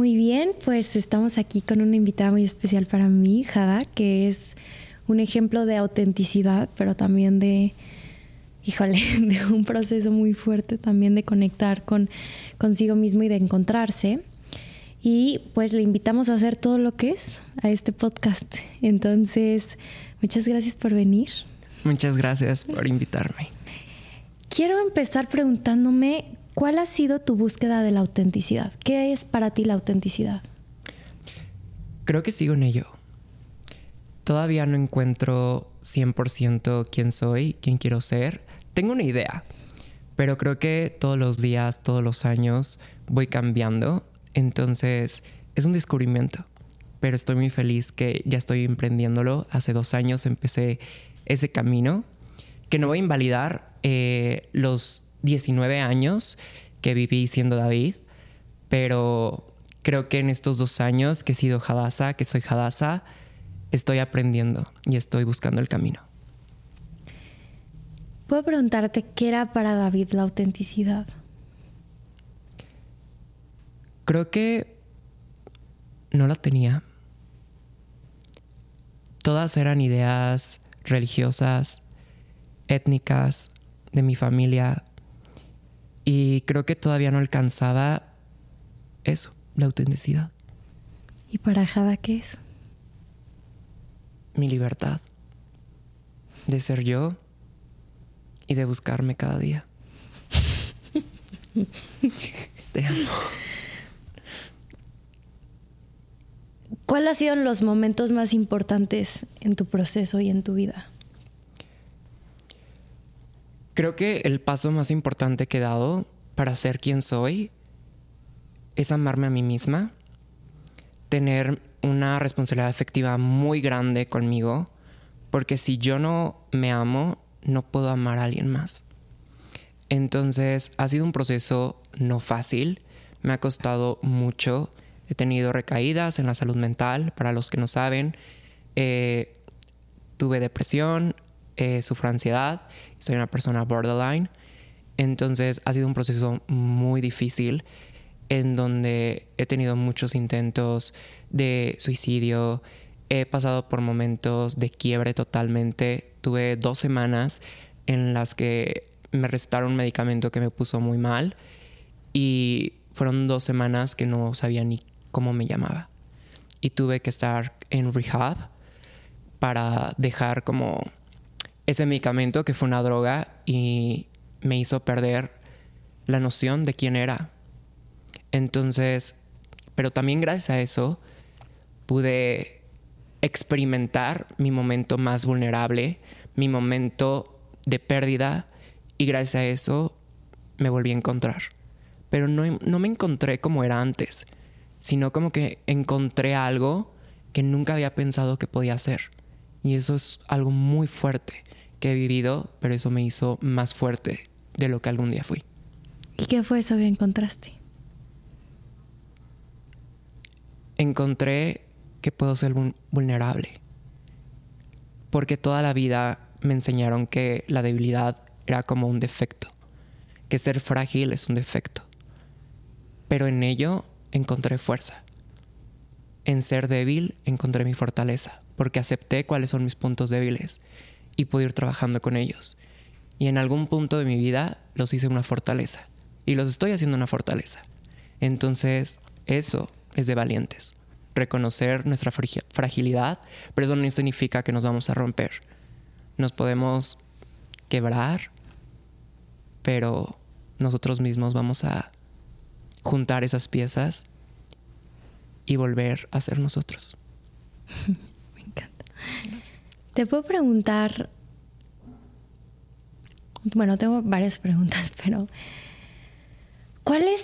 Muy bien, pues estamos aquí con una invitada muy especial para mí, Jada, que es un ejemplo de autenticidad, pero también de, híjole, de un proceso muy fuerte también de conectar con consigo mismo y de encontrarse. Y pues le invitamos a hacer todo lo que es a este podcast. Entonces, muchas gracias por venir. Muchas gracias por invitarme. Quiero empezar preguntándome cuál ha sido tu búsqueda de la autenticidad. ¿Qué es para ti la autenticidad? Creo que sigo en ello. Todavía no encuentro 100% quién soy, quién quiero ser. Tengo una idea, pero creo que todos los días, todos los años voy cambiando. Entonces es un descubrimiento, pero estoy muy feliz que ya estoy emprendiéndolo. Hace dos años empecé ese camino, que no voy a invalidar eh, los 19 años que viví siendo David, pero creo que en estos dos años que he sido Hadassah, que soy Hadassah, estoy aprendiendo y estoy buscando el camino. Puedo preguntarte qué era para David la autenticidad. Creo que no la tenía. Todas eran ideas religiosas, étnicas, de mi familia. Y creo que todavía no alcanzaba eso, la autenticidad. ¿Y para Jada qué es? Mi libertad. De ser yo y de buscarme cada día. Te amo. ¿Cuáles han sido los momentos más importantes en tu proceso y en tu vida? Creo que el paso más importante que he dado para ser quien soy es amarme a mí misma, tener una responsabilidad efectiva muy grande conmigo, porque si yo no me amo, no puedo amar a alguien más. Entonces ha sido un proceso no fácil, me ha costado mucho He tenido recaídas en la salud mental, para los que no saben. Eh, tuve depresión, eh, sufro ansiedad, soy una persona borderline. Entonces ha sido un proceso muy difícil en donde he tenido muchos intentos de suicidio, he pasado por momentos de quiebre totalmente. Tuve dos semanas en las que me recetaron un medicamento que me puso muy mal y fueron dos semanas que no sabía ni cómo me llamaba. Y tuve que estar en rehab para dejar como ese medicamento que fue una droga y me hizo perder la noción de quién era. Entonces, pero también gracias a eso pude experimentar mi momento más vulnerable, mi momento de pérdida y gracias a eso me volví a encontrar. Pero no, no me encontré como era antes sino como que encontré algo que nunca había pensado que podía ser. Y eso es algo muy fuerte que he vivido, pero eso me hizo más fuerte de lo que algún día fui. ¿Y qué fue eso que encontraste? Encontré que puedo ser vulnerable. Porque toda la vida me enseñaron que la debilidad era como un defecto, que ser frágil es un defecto. Pero en ello encontré fuerza. En ser débil encontré mi fortaleza, porque acepté cuáles son mis puntos débiles y pude ir trabajando con ellos. Y en algún punto de mi vida los hice una fortaleza. Y los estoy haciendo una fortaleza. Entonces, eso es de valientes. Reconocer nuestra fragilidad, pero eso no significa que nos vamos a romper. Nos podemos quebrar, pero nosotros mismos vamos a juntar esas piezas y volver a ser nosotros. Me encanta. Te puedo preguntar, bueno, tengo varias preguntas, pero ¿cuáles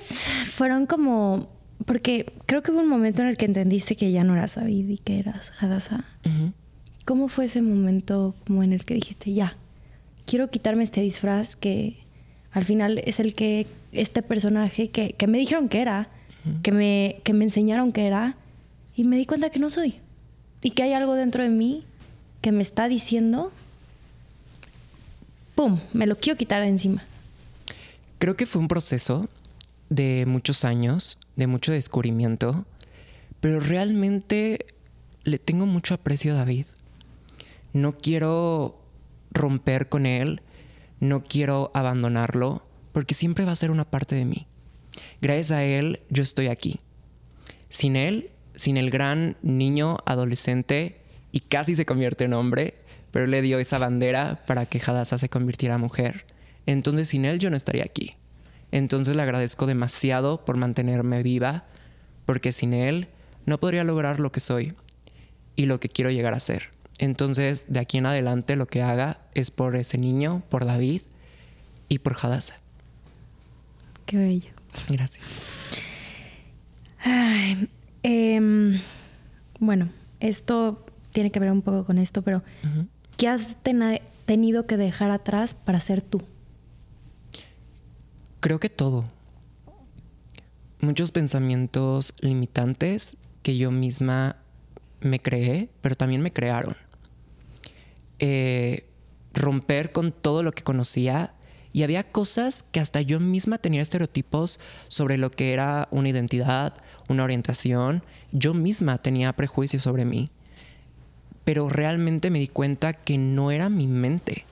fueron como, porque creo que hubo un momento en el que entendiste que ya no eras David y que eras Hadassah. ¿Cómo fue ese momento como en el que dijiste, ya, quiero quitarme este disfraz que al final es el que este personaje que, me dijeron que era, que, me, que me enseñaron que era, y me di cuenta que no soy. Y que hay algo dentro de mí que me está diciendo, ¡pum!, me lo quiero quitar de encima. Creo que fue un proceso de muchos años, de mucho descubrimiento, pero realmente le tengo mucho aprecio a David. No quiero romper con él, no quiero abandonarlo, porque siempre va a ser una parte de mí. Gracias a él yo estoy aquí. Sin él, sin el gran niño adolescente y casi se convierte en hombre, pero le dio esa bandera para que Hadassah se convirtiera en mujer. Entonces sin él yo no estaría aquí. Entonces le agradezco demasiado por mantenerme viva, porque sin él no podría lograr lo que soy y lo que quiero llegar a ser. Entonces, de aquí en adelante lo que haga es por ese niño, por David y por Hadassah. Qué bello. Gracias. Em, bueno, esto tiene que ver un poco con esto, pero ¿qué has tenido que dejar atrás para ser tú? Creo que todo. Muchos pensamientos limitantes que yo misma me creé, pero también me crearon. Eh, romper con todo lo que conocía y había cosas que hasta yo misma tenía estereotipos sobre lo que era una identidad, una orientación. Yo misma tenía prejuicios sobre mí. Pero realmente me di cuenta que no era mi mente,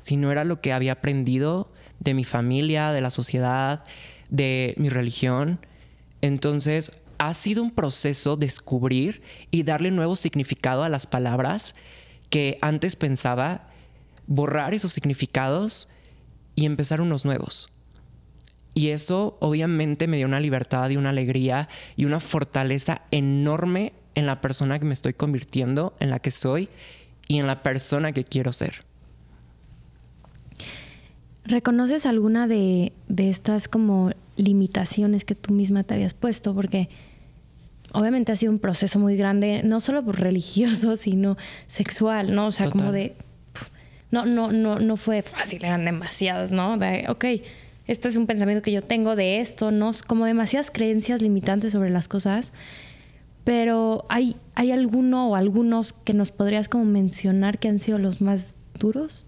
sino era lo que había aprendido de mi familia, de la sociedad, de mi religión. Entonces, ha sido un proceso descubrir y darle nuevo significado a las palabras que antes pensaba, borrar esos significados y empezar unos nuevos. Y eso obviamente me dio una libertad y una alegría y una fortaleza enorme en la persona que me estoy convirtiendo, en la que soy y en la persona que quiero ser. ¿Reconoces alguna de, de estas como limitaciones que tú misma te habías puesto? Porque obviamente ha sido un proceso muy grande, no solo por religioso, sino sexual, ¿no? O sea, como de... No, no, no, no fue fácil, eran demasiadas, ¿no? De, ok, este es un pensamiento que yo tengo de esto, ¿no? Como demasiadas creencias limitantes sobre las cosas. Pero ¿hay, ¿hay alguno o algunos que nos podrías como mencionar que han sido los más duros?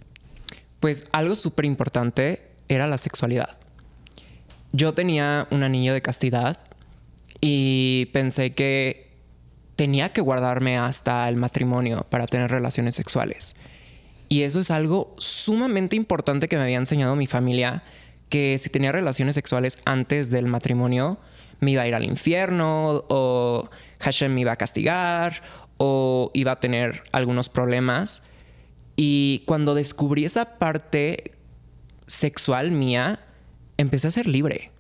Pues algo súper importante era la sexualidad. Yo tenía un anillo de castidad y pensé que tenía que guardarme hasta el matrimonio para tener relaciones sexuales. Y eso es algo sumamente importante que me había enseñado mi familia, que si tenía relaciones sexuales antes del matrimonio, me iba a ir al infierno o Hashem me iba a castigar o iba a tener algunos problemas. Y cuando descubrí esa parte sexual mía, empecé a ser libre.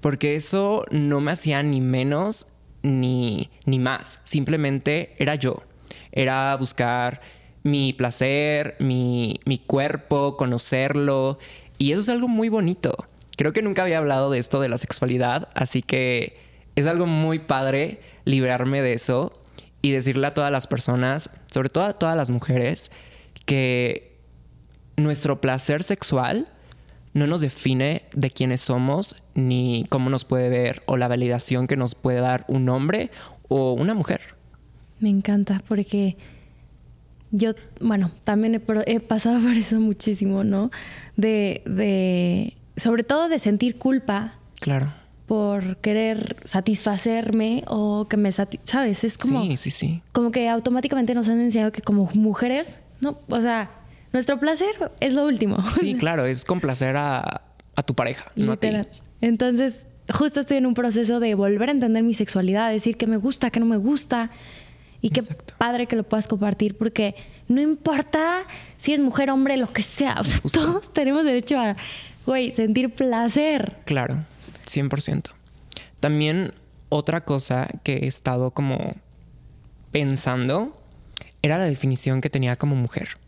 Porque eso no me hacía ni menos ni, ni más. Simplemente era yo. Era buscar mi placer, mi, mi cuerpo, conocerlo. Y eso es algo muy bonito. Creo que nunca había hablado de esto de la sexualidad, así que es algo muy padre librarme de eso y decirle a todas las personas, sobre todo a todas las mujeres, que nuestro placer sexual no nos define de quiénes somos ni cómo nos puede ver o la validación que nos puede dar un hombre o una mujer. Me encanta porque yo, bueno, también he, pasado por eso muchísimo, ¿no? De, de, sobre todo de sentir culpa. Claro. Por querer satisfacerme o que me ¿sabes? Es como. Sí, sí, sí. Como que automáticamente nos han enseñado que como mujeres, no, o sea, nuestro placer es lo último. Sí, claro, es complacer a, a tu pareja, no a ti. Entonces, justo estoy en un proceso de volver a entender mi sexualidad, decir que me gusta, que no me gusta. Y qué padre que lo puedas compartir, porque no importa si es mujer, hombre, lo que sea. O sea, todos tenemos derecho a, güey, sentir placer. Claro, 100%. También otra cosa que he estado como pensando era la definición que tenía como mujer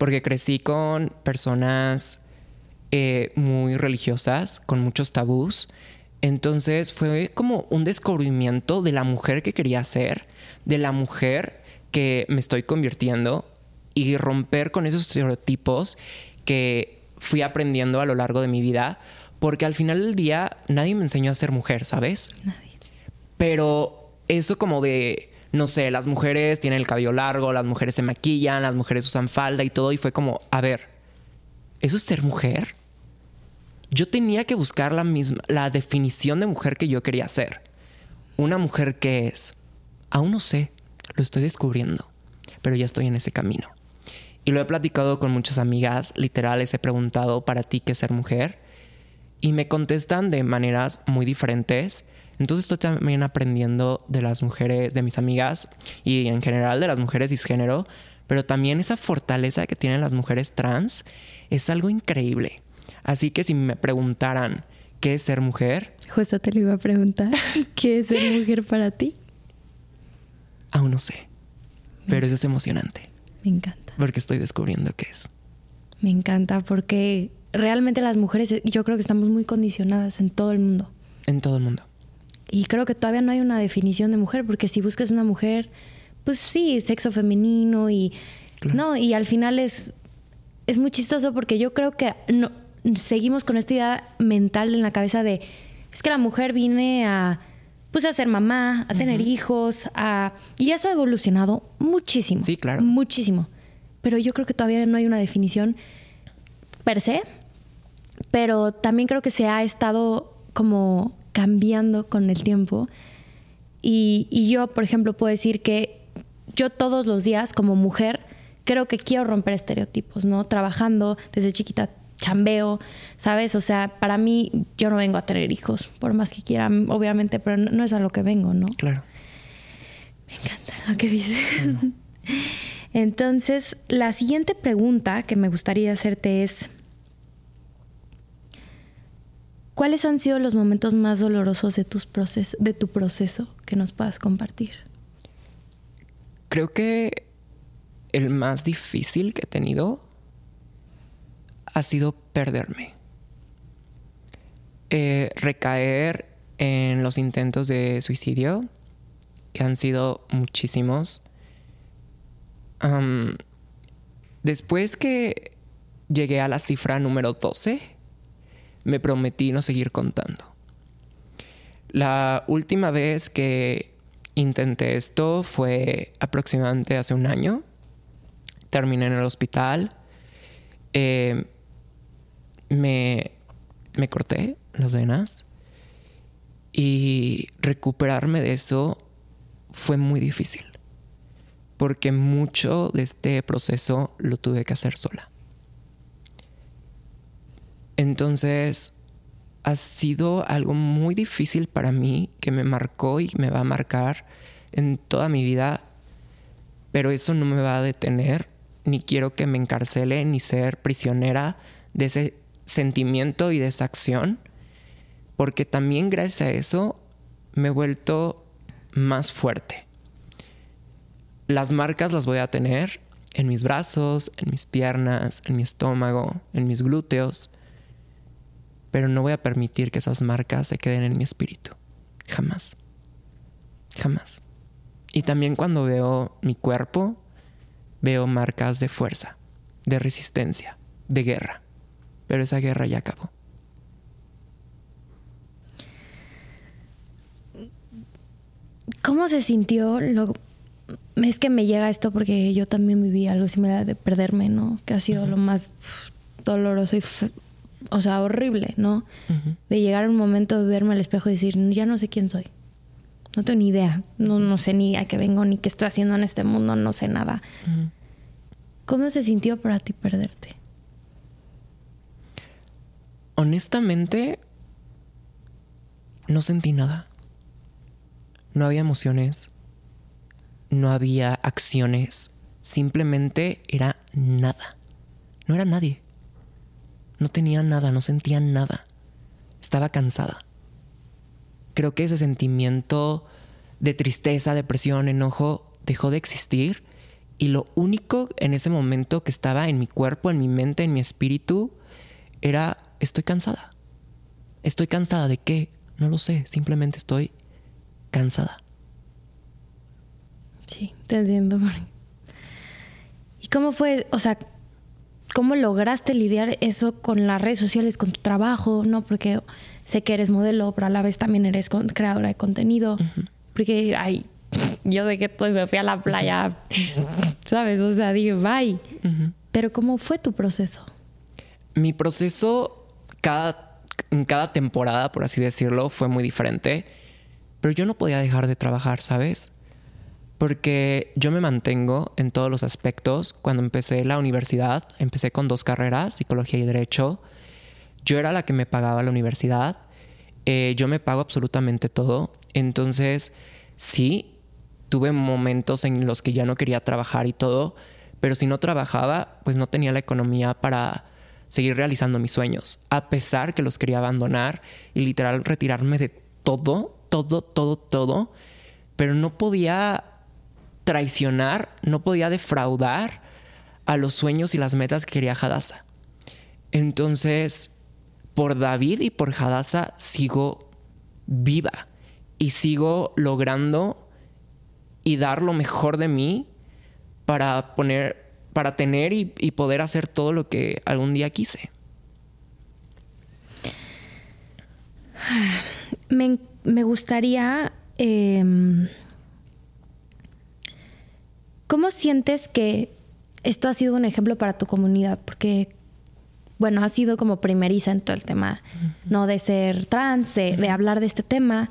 porque crecí con personas eh, muy religiosas, con muchos tabús. Entonces fue como un descubrimiento de la mujer que quería ser, de la mujer que me estoy convirtiendo y romper con esos estereotipos que fui aprendiendo a lo largo de mi vida, porque al final del día nadie me enseñó a ser mujer, ¿sabes? Nadie. Pero eso como de no sé, las mujeres tienen el cabello largo, las mujeres se maquillan, las mujeres usan falda y todo. Y fue como, a ver, ¿eso es ser mujer? yo tenía que buscar la misma, la definición de mujer que yo quería ser. Una mujer que es, aún no sé, lo estoy descubriendo, pero ya estoy en ese camino. Y lo he platicado con muchas amigas, literal les he preguntado para ti qué es ser mujer y me contestan de maneras muy diferentes. Entonces estoy también aprendiendo de las mujeres, de mis amigas y en general de las mujeres cisgénero, pero también esa fortaleza que tienen las mujeres trans es algo increíble. Así que si me preguntaran qué es ser mujer, justo te lo iba a preguntar, ¿qué es ser mujer para ti? Aún no sé, pero eso es emocionante. Me encanta. Porque estoy descubriendo qué es. Me encanta porque realmente las mujeres, yo creo que estamos muy condicionadas en todo el mundo. En todo el mundo. Y creo que todavía no hay una definición de mujer, porque si buscas una mujer, pues sí, sexo femenino y... No, y al final es, es muy chistoso porque yo creo que no, seguimos con esta idea mental en la cabeza de, es que la mujer viene a, pues a ser mamá, a tener hijos, a... Y eso ha evolucionado muchísimo. Sí, claro. Muchísimo. Pero yo creo que todavía no hay una definición per se, pero también creo que se ha estado como cambiando con el tiempo. Y, y, yo, por ejemplo, puedo decir que yo todos los días como mujer creo que quiero romper estereotipos, ¿no? Trabajando desde chiquita, chambeo, ¿sabes? O sea, para mí yo no vengo a tener hijos, por más que quiera, obviamente, pero no, es a lo que vengo, ¿no? Claro. Me encanta lo que dices. Entonces, la siguiente pregunta que me gustaría hacerte es, ¿cuáles han sido los momentos más dolorosos de, tus de tu proceso que nos puedas compartir? Creo que el más difícil que he tenido ha sido perderme. Eh, recaer en los intentos de suicidio, que han sido muchísimos. después que llegué a la cifra número 12, me prometí no seguir contando. La última vez que intenté esto fue aproximadamente hace un año. Terminé en el hospital. Eh, me, me corté las venas y recuperarme de eso fue muy difícil. Porque mucho de este proceso lo tuve que hacer sola. Entonces, ha sido algo muy difícil para mí que me marcó y me va a marcar en toda mi vida, pero eso no me va a detener, ni quiero que me encarcele ni ser prisionera de ese sentimiento y de esa acción, porque también gracias a eso me he vuelto más fuerte. Las marcas las voy a tener en mis brazos, en mis piernas, en mi estómago, en mis glúteos, pero no voy a permitir que esas marcas se queden en mi espíritu. Jamás. Jamás. Y también cuando veo mi cuerpo, veo marcas de fuerza, de resistencia, de guerra pero esa guerra ya acabó. ¿Cómo se sintió? Lo... Es que me llega esto porque yo también viví algo similar de perderme, ¿no? Que ha sido lo más doloroso y, o sea, horrible, ¿no? De llegar a un momento de verme al espejo y decir, ya no sé quién soy. No tengo ni idea. No, no sé ni a qué vengo, ni qué estoy haciendo en este mundo, no sé nada. ¿Cómo se sintió para ti perderte? honestamente, no sentí nada. No había emociones, no había acciones, simplemente era nada. No era nadie. No tenía nada, no sentía nada. Estaba cansada. Creo que ese sentimiento de tristeza, depresión, enojo dejó de existir y lo único en ese momento que estaba en mi cuerpo, en mi mente, en mi espíritu, era estoy cansada. ¿Estoy cansada de qué? No lo sé, simplemente estoy cansada. Sí, te entiendo. ¿Y cómo fue, o sea, cómo lograste lidiar eso con las redes sociales, con tu trabajo, no? Porque sé que eres modelo, pero a la vez también eres creadora de contenido. Porque, ay, yo de que estoy, me fui a la playa, ¿sabes? O sea, dije, bye. Pero ¿cómo fue tu proceso? Mi proceso cada en cada temporada, por así decirlo, fue muy diferente. Pero yo no podía dejar de trabajar, ¿sabes? Porque yo me mantengo en todos los aspectos. Cuando empecé la universidad, empecé con dos carreras, psicología y derecho. Yo era la que me pagaba la universidad. Eh, yo me pago absolutamente todo. Entonces, sí, tuve momentos en los que ya no quería trabajar y todo, pero si no trabajaba, pues no tenía la economía para seguir realizando mis sueños, a pesar que los quería abandonar y literal retirarme de todo, todo, todo, todo, pero no podía traicionar, no podía defraudar a los sueños y las metas que quería Hadassah. Entonces, por David y por Hadassah sigo viva y sigo logrando y dar lo mejor de mí para poner para tener y, poder hacer todo lo que algún día quise. Me, gustaría... Em, ¿Cómo sientes que esto ha sido un ejemplo para tu comunidad? Porque, bueno, ha sido como primeriza en todo el tema, ¿no? De ser trans, de, hablar de este tema.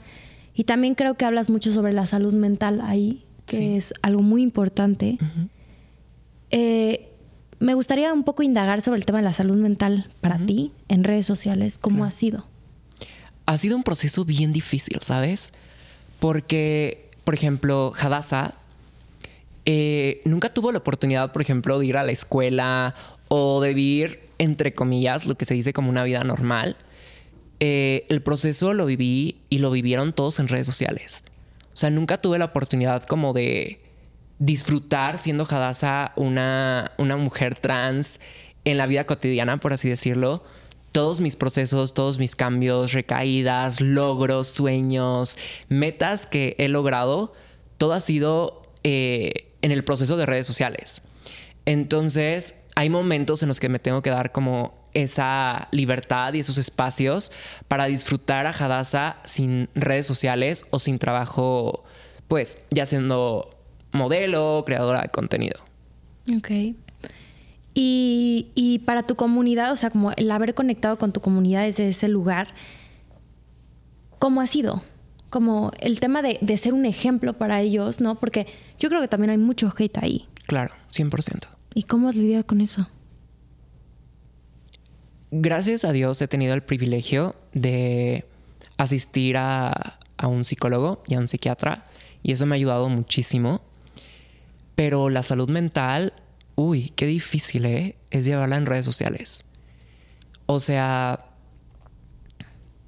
Y también creo que hablas mucho sobre la salud mental ahí, que es algo muy importante. Eh, me gustaría un poco indagar sobre el tema de la salud mental para ti en redes sociales. ¿Cómo ha sido? Ha sido un proceso bien difícil, ¿sabes? Porque, por ejemplo, Hadassah eh, nunca tuvo la oportunidad, por ejemplo, de ir a la escuela o de vivir, entre comillas, lo que se dice como una vida normal. Eh, el proceso lo viví y lo vivieron todos en redes sociales. O sea, nunca tuve la oportunidad como de disfrutar siendo Hadassah una, una mujer trans en la vida cotidiana, por así decirlo. Todos mis procesos, todos mis cambios, recaídas, logros, sueños, metas que he logrado, todo ha sido eh, en el proceso de redes sociales. Entonces, hay momentos en los que me tengo que dar como esa libertad y esos espacios para disfrutar a Hadassah sin redes sociales o sin trabajo, pues ya siendo modelo, creadora de contenido. Ok. Y, para tu comunidad, o sea, como el haber conectado con tu comunidad desde ese lugar, ¿cómo ha sido? Como el tema de, ser un ejemplo para ellos, ¿no? Porque yo creo que también hay mucho hate ahí. Claro, 100%. ¿Y cómo has lidiado con eso? Gracias a Dios he tenido el privilegio de asistir a, a un psicólogo y a un psiquiatra y eso me ha ayudado muchísimo pero la salud mental, uy, qué difícil, ¿eh? Es llevarla en redes sociales. O sea,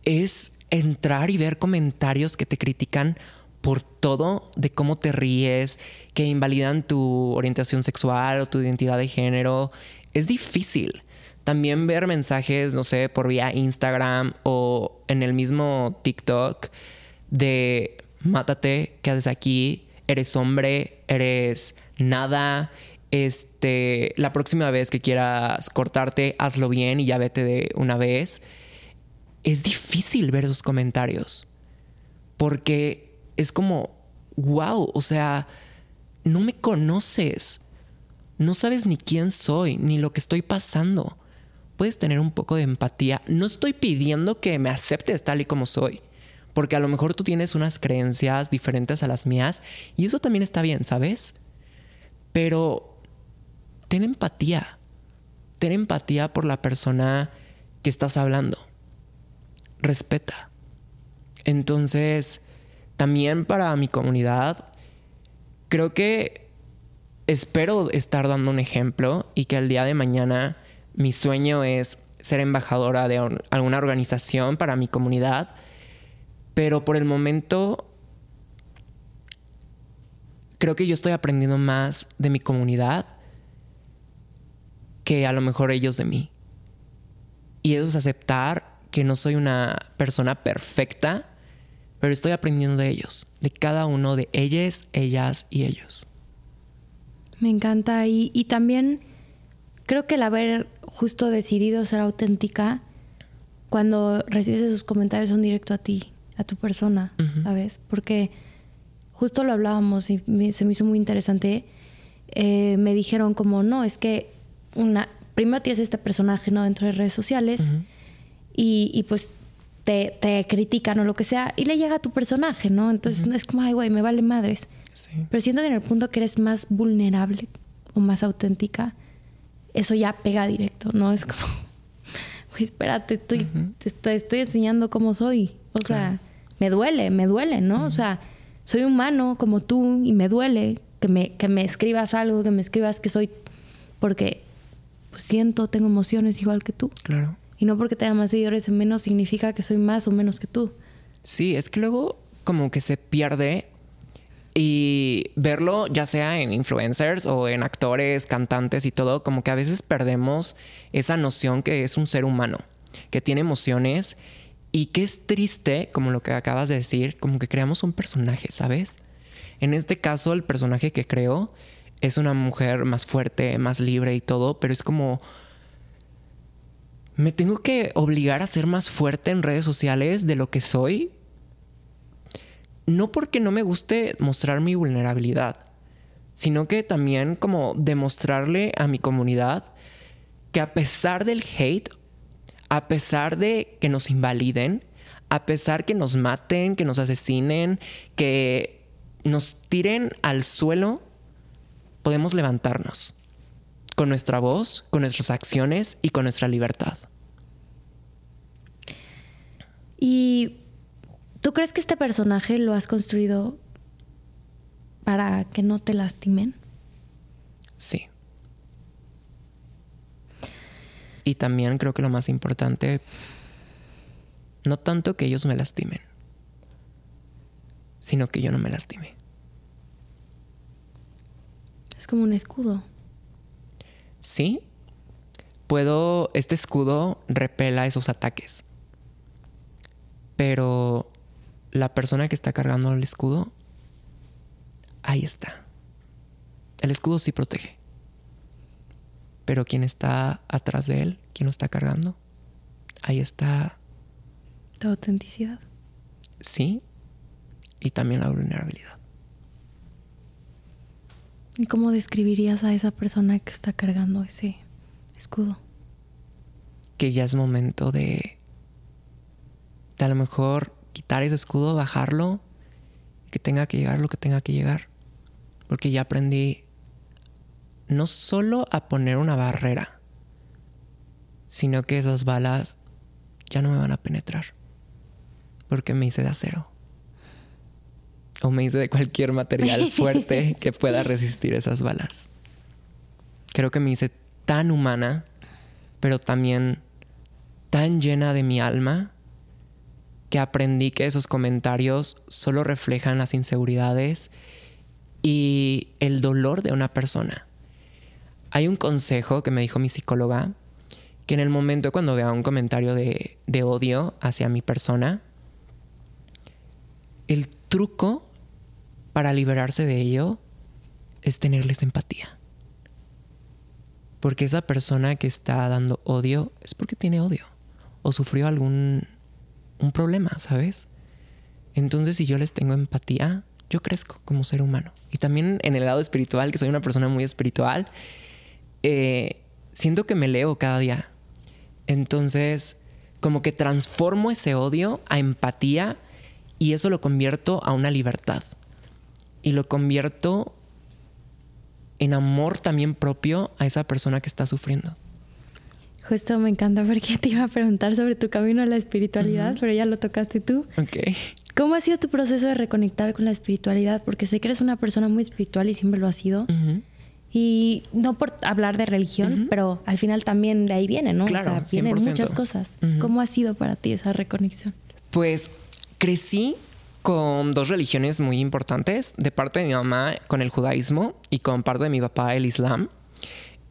es entrar y ver comentarios que te critican por todo de cómo te ríes, que invalidan tu orientación sexual o tu identidad de género. Es difícil. También ver mensajes, no sé, por vía Instagram o en el mismo TikTok de mátate, ¿qué haces aquí? Eres hombre, eres nada, este, la próxima vez que quieras cortarte, hazlo bien y ya vete de una vez. Es difícil ver esos comentarios porque es como, wow, o sea, no me conoces, no sabes ni quién soy, ni lo que estoy pasando. Puedes tener un poco de empatía. No estoy pidiendo que me aceptes tal y como soy, porque a lo mejor tú tienes unas creencias diferentes a las mías y eso también está bien, ¿sabes? Pero ten empatía. Ten empatía por la persona que estás hablando. Respeta. Entonces, también para mi comunidad, creo que espero estar dando un ejemplo y que el día de mañana mi sueño es ser embajadora de alguna organización para mi comunidad. Pero por el momento creo que yo estoy aprendiendo más de mi comunidad que a lo mejor ellos de mí. Y eso es aceptar que no soy una persona perfecta, pero estoy aprendiendo de ellos, de cada uno de ellas, ellas y ellos. Me encanta y, y también creo que el haber justo decidido ser auténtica cuando recibes esos comentarios son directo a ti, a tu persona, ¿sabes? Porque justo lo hablábamos y se me hizo muy interesante. Eh, me dijeron como, no, es que una, primero tienes este personaje ¿no? dentro de redes sociales y, pues te, te critican o lo que sea, y le llega a tu personaje, ¿no? Entonces es como, ay, güey, me vale madres. Pero siento que en el punto que eres más vulnerable o más auténtica, eso ya pega directo, ¿no? Es como, güey, espérate, estoy, te estoy, enseñando cómo soy. O sea, me duele, me duele, ¿no? O sea, soy humano como tú y me duele que me, que me escribas algo, que me escribas que soy, porque pues, siento, tengo emociones igual que tú. Claro. Y no porque tenga más seguidores en menos significa que soy más o menos que tú. Sí, es que luego como que se pierde y verlo ya sea en influencers o en actores, cantantes y todo, como que a veces perdemos esa noción que es un ser humano, que tiene emociones y que es triste, como lo que acabas de decir, como que creamos un personaje, ¿sabes? En este caso, el personaje que creo es una mujer más fuerte, más libre y todo, pero es como me tengo que obligar a ser más fuerte en redes sociales de lo que soy. No porque no me guste mostrar mi vulnerabilidad, sino que también como demostrarle a mi comunidad que a pesar del hate, a pesar de que nos invaliden, a pesar que nos maten, que nos asesinen, que nos tiren al suelo, podemos levantarnos con nuestra voz, con nuestras acciones y con nuestra libertad. ¿Y tú crees que este personaje lo has construido para que no te lastimen? Sí. Y también creo que lo más importante, no tanto que ellos me lastimen, sino que yo no me lastime. Es como un escudo. Sí. Puedo, este escudo repela esos ataques. Pero la persona que está cargando el escudo, ahí está. El escudo sí protege. Pero quien está atrás de él, quien lo está cargando, ahí está. Tu autenticidad. Sí. Y también la vulnerabilidad. ¿Y cómo describirías a esa persona que está cargando ese escudo? Que ya es momento de a lo mejor quitar ese escudo, bajarlo, que tenga que llegar lo que tenga que llegar. Porque ya aprendí no solo a poner una barrera, sino que esas balas ya no me van a penetrar. Porque me hice de acero. O me hice de cualquier material fuerte que pueda resistir esas balas. Creo que me hice tan humana, pero también tan llena de mi alma que aprendí que esos comentarios solo reflejan las inseguridades y el dolor de una persona. Hay un consejo que me dijo mi psicóloga, que en el momento cuando vea un comentario de, de odio hacia mi persona, el truco para liberarse de ello es tenerles empatía. Porque esa persona que está dando odio es porque tiene odio o sufrió algún un problema, ¿sabes? Entonces, si yo les tengo empatía, yo crezco como ser humano. Y también en el lado espiritual, que soy una persona muy espiritual, eh, siento que me leo cada día. Entonces, como que transformo ese odio a empatía y eso lo convierto a una libertad. Y lo convierto en amor también propio a esa persona que está sufriendo. Justo me encanta porque te iba a preguntar sobre tu camino a la espiritualidad, pero ya lo tocaste tú. Ok. ¿Cómo ha sido tu proceso de reconectar con la espiritualidad? Porque sé que eres una persona muy espiritual y siempre lo has sido. Y no por hablar de religión, pero al final también de ahí viene, ¿no? Claro, o sea, vienen muchas cosas. ¿Cómo ha sido para ti esa reconexión? Pues crecí con dos religiones muy importantes, de parte de mi mamá con el judaísmo y con parte de mi papá el islam.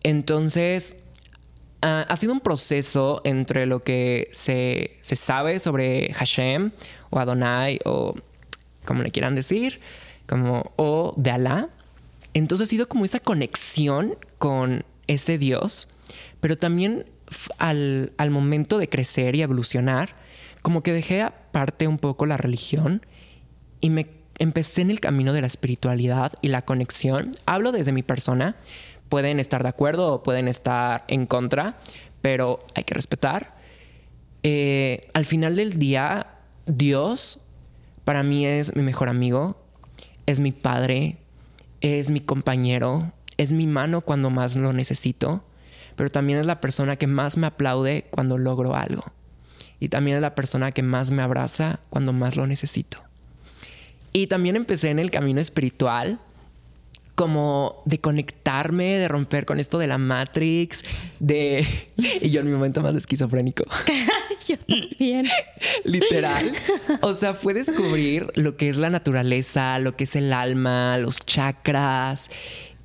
Entonces, Ah, ha sido un proceso entre lo que se, sabe sobre Hashem o Adonai o como le quieran decir, como o de Alá. Entonces ha sido como esa conexión con ese Dios, pero también al, al momento de crecer y evolucionar, como que dejé aparte un poco la religión y me empecé en el camino de la espiritualidad y la conexión. Hablo desde mi persona pueden estar de acuerdo o pueden estar en contra, pero hay que respetar. eh, al final del día, Dios para mí es mi mejor amigo, es mi padre, es mi compañero, es mi mano cuando más lo necesito, pero también es la persona que más me aplaude cuando logro algo. Y también es la persona que más me abraza cuando más lo necesito. Y también empecé en el camino espiritual como de conectarme, de romper con esto de la Matrix, de... Y yo en mi momento más esquizofrénico. yo también. Literal. O sea, fue descubrir lo que es la naturaleza, lo que es el alma, los chakras,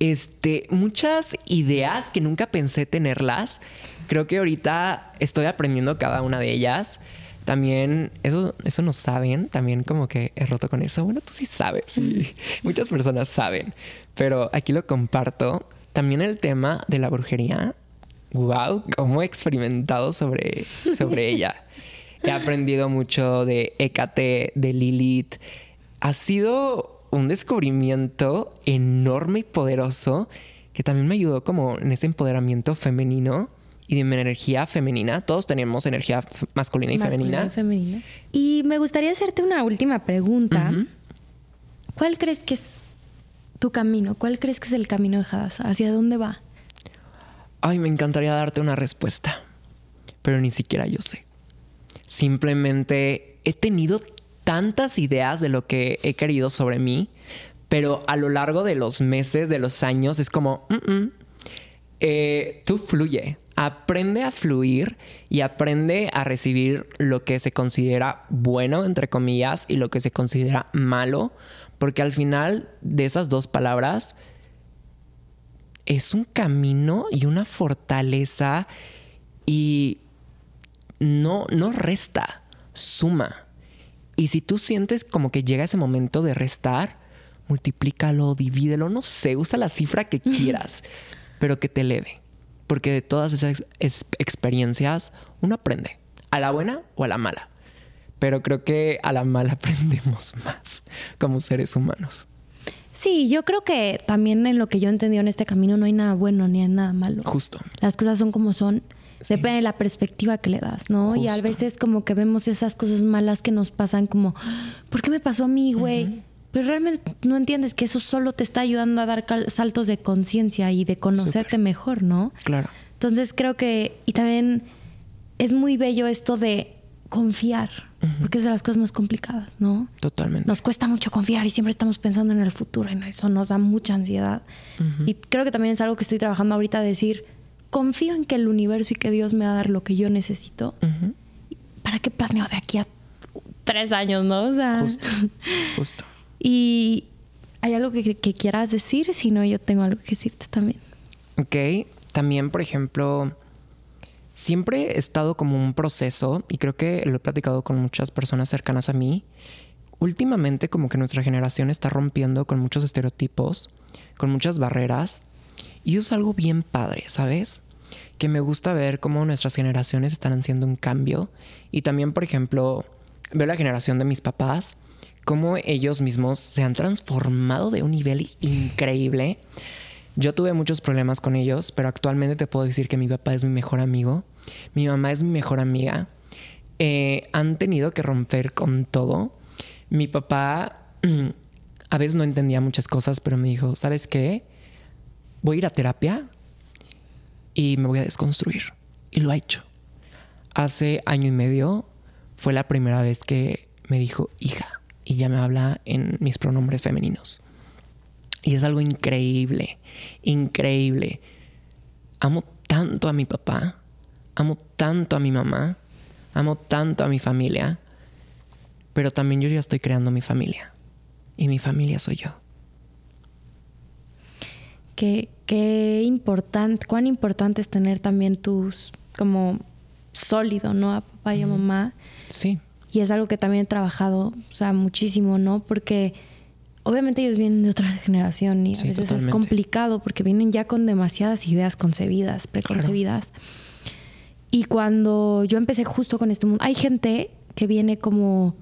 este, muchas ideas que nunca pensé tenerlas. Creo que ahorita estoy aprendiendo cada una de ellas. También, eso, eso no saben, también como que he roto con eso. Bueno, tú sí sabes, muchas personas saben, pero aquí lo comparto. También el tema de la brujería, wow, cómo he experimentado sobre, sobre ella. He aprendido mucho de Hécate, de Lilith. Ha sido un descubrimiento enorme y poderoso que también me ayudó como en ese empoderamiento femenino y de mi energía femenina. Todos tenemos energía masculina y femenina. Y femenina. Y me gustaría hacerte una última pregunta. ¿Cuál crees que es tu camino? ¿Cuál crees que es el camino de Hadassah? ¿Hacia dónde va? Ay, me encantaría darte una respuesta, pero ni siquiera yo sé. Simplemente he tenido tantas ideas de lo que he querido sobre mí, pero a lo largo de los meses, de los años, es como, eh, tú fluye, aprende a fluir y aprende a recibir lo que se considera bueno, entre comillas, y lo que se considera malo, porque al final de esas dos palabras es un camino y una fortaleza y no, no resta, suma. Y si tú sientes como que llega ese momento de restar, multiplícalo, divídelo, no sé, usa la cifra que quieras, pero que te eleve. Porque de todas esas experiencias uno aprende, a la buena o a la mala. Pero creo que a la mala aprendemos más como seres humanos. Sí, yo creo que también en lo que yo he entendido en este camino no hay nada bueno ni nada malo. Justo. Las cosas son como son. Depende de la perspectiva que le das, ¿no? Y a veces como que vemos esas cosas malas que nos pasan como, ¿por qué me pasó a mí, güey? Pero realmente no entiendes que eso solo te está ayudando a dar saltos de conciencia y de conocerte mejor, ¿no? Claro. Entonces creo que, y también es muy bello esto de confiar, porque es de las cosas más complicadas, ¿no? Totalmente. Nos cuesta mucho confiar y siempre estamos pensando en el futuro y eso nos da mucha ansiedad. Y creo que también es algo que estoy trabajando ahorita, decir, confío en que el universo y que Dios me va a dar lo que yo necesito. ¿Para qué planeo de aquí a tres años, no? O sea, justo, justo. Y hay algo que, que quieras decir, si no, yo tengo algo que decirte también. Ok, también, por ejemplo, siempre he estado como un proceso, y creo que lo he platicado con muchas personas cercanas a mí. Últimamente, como que nuestra generación está rompiendo con muchos estereotipos, con muchas barreras, y eso es algo bien padre, ¿sabes? Que me gusta ver cómo nuestras generaciones están haciendo un cambio. Y también, por ejemplo, veo la generación de mis papás, cómo ellos mismos se han transformado de un nivel increíble. Yo tuve muchos problemas con ellos, pero actualmente te puedo decir que mi papá es mi mejor amigo, mi mamá es mi mejor amiga. Eh, han tenido que romper con todo. Mi papá a veces no entendía muchas cosas, pero me dijo, ¿sabes qué? Voy a ir a terapia y me voy a desconstruir. Y lo ha hecho. Hace año y medio fue la primera vez que me dijo hija y ya me habla en mis pronombres femeninos. Y es algo increíble, increíble. Amo tanto a mi papá, amo tanto a mi mamá, amo tanto a mi familia, pero también yo ya estoy creando mi familia. Y mi familia soy yo. Qué, qué importante, cuán importante es tener también tus, como sólido, ¿no? A papá y a mamá. Sí. Y es algo que también he trabajado, o sea, muchísimo, ¿no? Porque obviamente ellos vienen de otra generación y a veces es complicado porque vienen ya con demasiadas ideas concebidas, preconcebidas. Y cuando yo empecé justo con este mundo, hay gente que viene como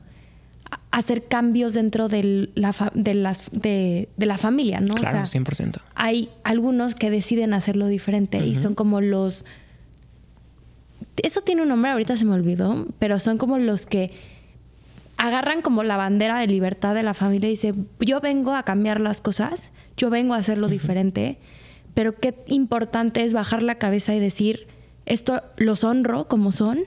a hacer cambios dentro de la, de las, de, la familia, ¿no? Claro, 100%. Hay algunos que deciden hacerlo diferente y son como los eso tiene un nombre, ahorita se me olvidó, pero son como los que agarran como la bandera de libertad de la familia y dice, yo vengo a cambiar las cosas, yo vengo a hacerlo diferente, pero qué importante es bajar la cabeza y decir, esto los honro como son,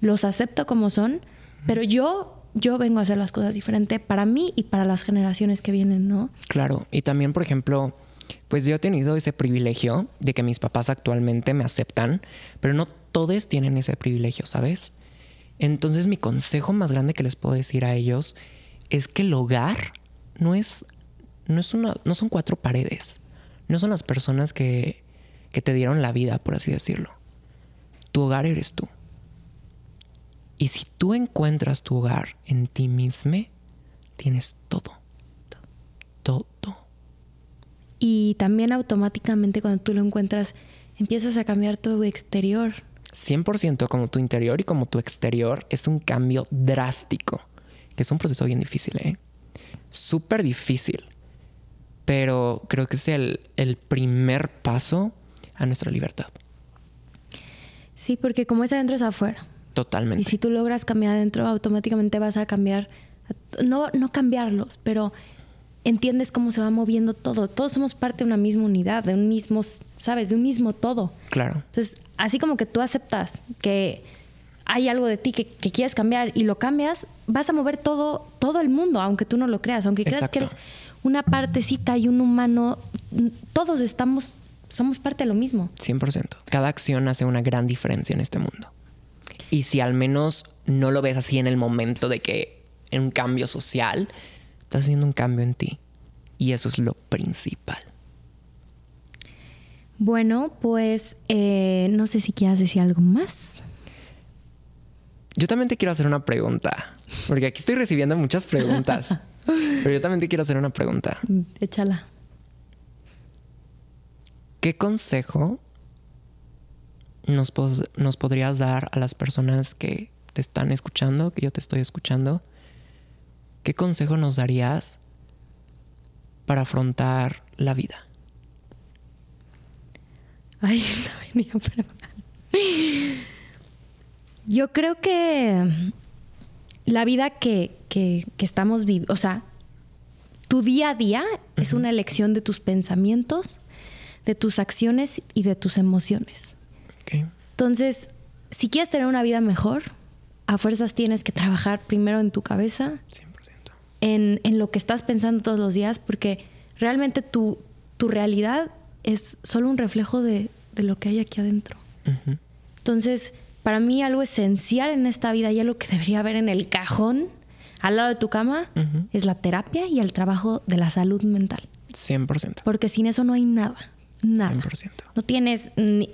los acepto como son, pero yo yo vengo a hacer las cosas diferente para mí y para las generaciones que vienen, ¿no? Claro, y también, por ejemplo, pues yo he tenido ese privilegio de que mis papás actualmente me aceptan, pero no todos tienen ese privilegio, ¿sabes? Entonces mi consejo más grande que les puedo decir a ellos es que el hogar no es, no es una, no son cuatro paredes, no son las personas que, que te dieron la vida, por así decirlo. Tu hogar eres tú. Y si tú encuentras tu hogar en ti mismo, tienes todo. Todo. Y también automáticamente cuando tú lo encuentras, empiezas a cambiar tu exterior. 100% como tu interior y como tu exterior es un cambio drástico, que es un proceso bien difícil, ¿eh? Súper difícil, pero creo que es el, el primer paso a nuestra libertad. Sí, porque como es adentro es afuera. Totalmente. Y si tú logras cambiar adentro, automáticamente vas a cambiar, no, no cambiarlos, pero entiendes cómo se va moviendo todo. Todos somos parte de una misma unidad, de un mismo, ¿sabes? De un mismo todo. Claro. Entonces, así como que tú aceptas que hay algo de ti que, quieres cambiar y lo cambias, vas a mover todo, todo el mundo, aunque tú no lo creas, aunque creas que eres una partecita y un humano, todos estamos, somos parte de lo mismo. 100%. Cada acción hace una gran diferencia en este mundo. Y si al menos no lo ves así en el momento de que en un cambio social, Estás haciendo un cambio en ti. Y eso es lo principal. Bueno, pues eh, no sé si quieras decir algo más. Yo también te quiero hacer una pregunta, porque aquí estoy recibiendo muchas preguntas. pero yo también te quiero hacer una pregunta. Échala. ¿Qué consejo nos, nos podrías dar a las personas que te están escuchando, que yo te estoy escuchando, ¿qué consejo nos darías para afrontar la vida? Ay, no venía a Yo creo que la vida que, que, estamos viviendo, o sea, tu día a día es una elección de tus pensamientos, de tus acciones y de tus emociones. Entonces, si quieres tener una vida mejor, a fuerzas tienes que trabajar primero en tu cabeza, en, lo que estás pensando todos los días, porque realmente tu, tu realidad es solo un reflejo de, lo que hay aquí adentro. Entonces, para mí algo esencial en esta vida y algo que debería haber en el cajón al lado de tu cama es la terapia y el trabajo de la salud mental. 100%. Porque sin eso no hay nada. Nada. 100%. No tienes ni...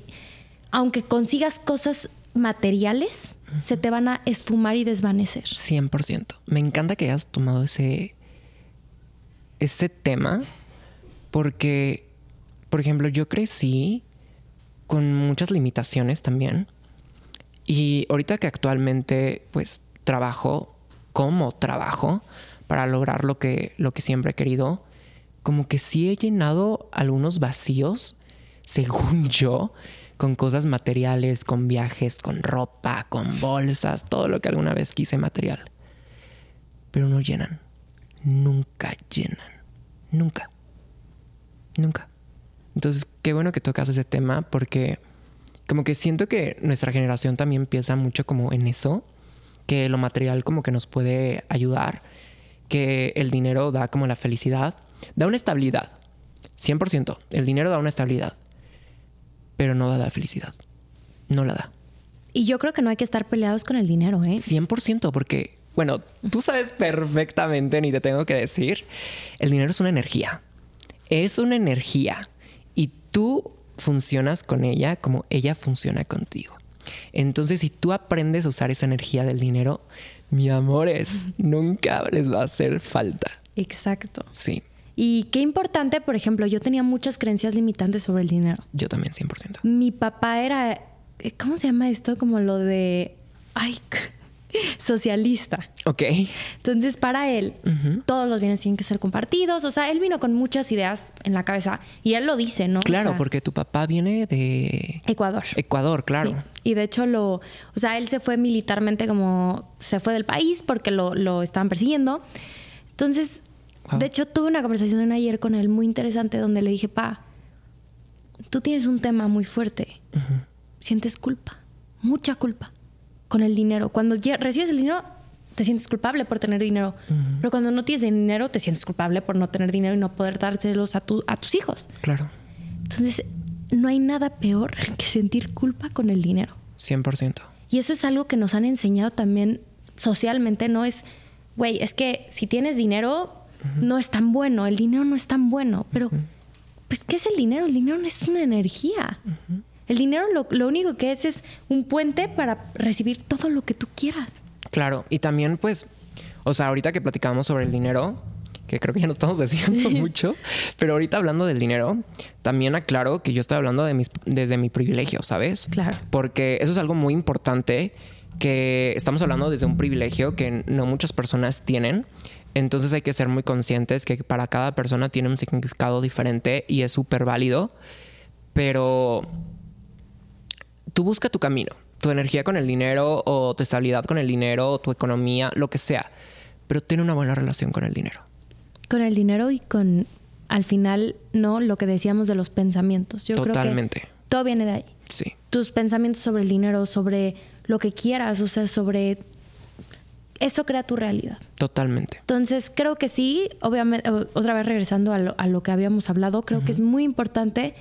Aunque consigas cosas materiales, se te van a esfumar y desvanecer. 100%. Me encanta que hayas tomado ese, ese tema porque, por ejemplo, yo crecí con muchas limitaciones también. Y ahorita que actualmente pues trabajo como trabajo para lograr lo que, lo que siempre he querido, como que sí he llenado algunos vacíos, según yo, con cosas materiales, con viajes, con ropa, con bolsas, todo lo que alguna vez quise material. Pero no llenan. Nunca llenan. Nunca. Nunca. Entonces, qué bueno que tocas ese tema porque como que siento que nuestra generación también piensa mucho como en eso, que lo material como que nos puede ayudar, que el dinero da como la felicidad, da una estabilidad. 100%. El dinero da una estabilidad pero no da la felicidad. No la da. Y yo creo que no hay que estar peleados con el dinero, ¿eh? 100%, porque, bueno, tú sabes perfectamente, ni te tengo que decir, el dinero es una energía. Es una energía. Y tú funcionas con ella como ella funciona contigo. Entonces, si tú aprendes a usar esa energía del dinero, mi amores, nunca les va a hacer falta. Exacto. Sí. Y qué importante, por ejemplo, yo tenía muchas creencias limitantes sobre el dinero. Yo también, 100%. Mi papá era, eh, ¿cómo se llama esto? Como lo de, ay, socialista. Ok. Entonces, para él, todos los bienes tienen que ser compartidos. O sea, él vino con muchas ideas en la cabeza y él lo dice, ¿no? Claro, O sea, porque tu papá viene de Ecuador. Ecuador, claro. Sí. Y de hecho, lo, o sea, él se fue militarmente como se fue del país porque lo, lo estaban persiguiendo. Entonces, Wow. de hecho, tuve una conversación ayer con él muy interesante donde le dije, pa, tú tienes un tema muy fuerte. Sientes culpa, mucha culpa con el dinero. Cuando ya recibes el dinero, te sientes culpable por tener dinero. Pero cuando no tienes dinero, te sientes culpable por no tener dinero y no poder dárselos a, tu, a tus hijos. Claro. Entonces, no hay nada peor que sentir culpa con el dinero. 100%. Y eso es algo que nos han enseñado también socialmente, ¿no? Es, güey, es que si tienes dinero, no es tan bueno, el dinero no es tan bueno, pero, pues, ¿qué es el dinero? El dinero no es una energía. El dinero lo, lo único que es es un puente para recibir todo lo que tú quieras. Claro. Y también, pues, o sea, ahorita que platicábamos sobre el dinero, que creo que ya no estamos diciendo mucho, pero ahorita hablando del dinero, también aclaro que yo estoy hablando de mis, desde mi privilegio, ¿sabes? Claro. Porque eso es algo muy importante que estamos hablando desde un privilegio que no muchas personas tienen. Entonces hay que ser muy conscientes que para cada persona tiene un significado diferente y es súper válido. Pero tú busca tu camino, tu energía con el dinero o tu estabilidad con el dinero o tu economía, lo que sea. Pero ten una buena relación con el dinero. Con el dinero y con, al final, ¿no? Lo que decíamos de los pensamientos. Yo creo Totalmente. que todo viene de ahí. Sí, tus pensamientos sobre el dinero, sobre lo que quieras, o sea, sobre... Eso crea tu realidad. totalmente. Entonces, creo que sí, obviamente, o- otra vez regresando a lo, a lo que habíamos hablado, creo que es muy importante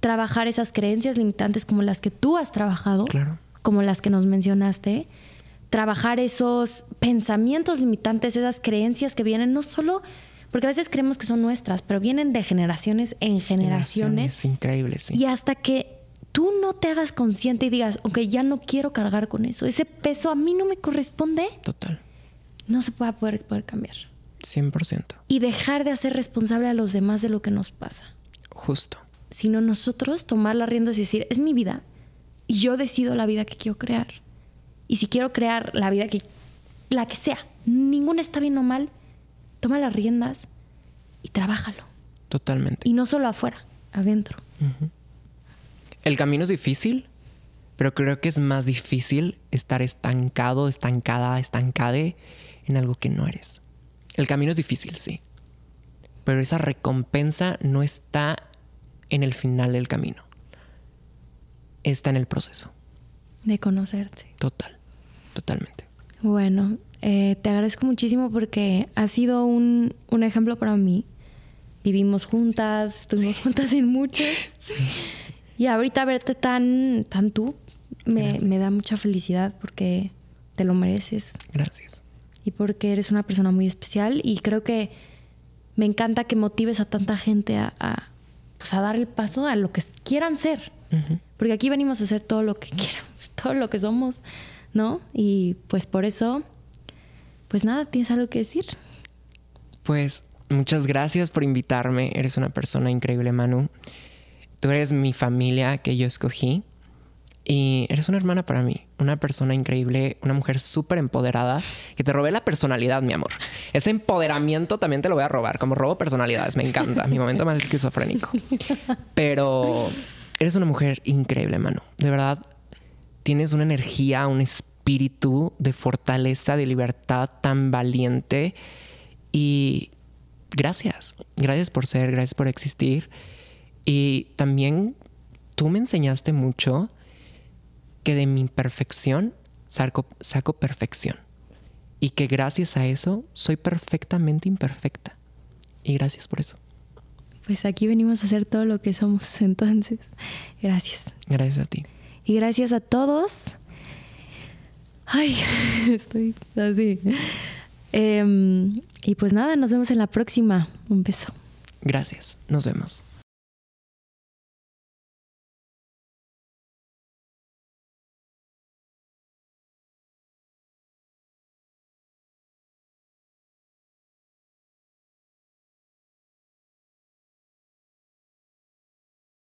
trabajar esas creencias limitantes como las que tú has trabajado, Claro. como las que nos mencionaste, trabajar esos pensamientos limitantes, esas creencias que vienen no solo, porque a veces creemos que son nuestras, pero vienen de generaciones en generaciones. Es increíble, sí. Y hasta que tú no te hagas consciente y digas, ok, ya no quiero cargar con eso, ese peso a mí no me corresponde, Total. no se a poder, poder cambiar. 100%. Y dejar de hacer responsable a los demás de lo que nos pasa. Justo. Sino nosotros tomar las riendas y decir, es mi vida y yo decido la vida que quiero crear. Y si quiero crear la vida que, la que sea, ninguna está bien o mal, toma las riendas y trabájalo. Totalmente. Y no solo afuera, adentro. El camino es difícil, pero creo que es más difícil estar estancado, estancada, estancade en algo que no eres. El camino es difícil, sí. Pero esa recompensa no está en el final del camino. Está en el proceso. De conocerte. Total. Totalmente. Bueno, eh, te agradezco muchísimo porque has sido un, un ejemplo para mí. Vivimos juntas, estuvimos juntas en muchos. Y ahorita verte tan, tan tú me, me da mucha felicidad porque te lo mereces Gracias. y porque eres una persona muy especial y creo que me encanta que motives a tanta gente a, a, pues a dar el paso a lo que quieran ser. Porque aquí venimos a hacer todo lo que queramos, todo lo que somos, ¿no? Y pues por eso, pues nada, ¿tienes algo que decir? Pues muchas gracias por invitarme. Eres una persona increíble, Manu. Tú eres mi familia que yo escogí. Y eres una hermana para mí, una persona increíble, una mujer súper empoderada, que te robé la personalidad, mi amor. Ese empoderamiento también te lo voy a robar, como robo personalidades, me encanta, mi momento más esquizofrénico. Pero eres una mujer increíble, Manu. De verdad, tienes una energía, un espíritu de fortaleza, de libertad tan valiente. Y gracias, gracias por ser, gracias por existir. Y también tú me enseñaste mucho que de mi imperfección saco, saco perfección. Y que gracias a eso soy perfectamente imperfecta. Y gracias por eso. Pues aquí venimos a hacer todo lo que somos, entonces, gracias. Gracias a ti. Y gracias a todos. Ay, estoy así. Em, y pues nada, nos vemos en la próxima. Un beso. Gracias. Nos vemos.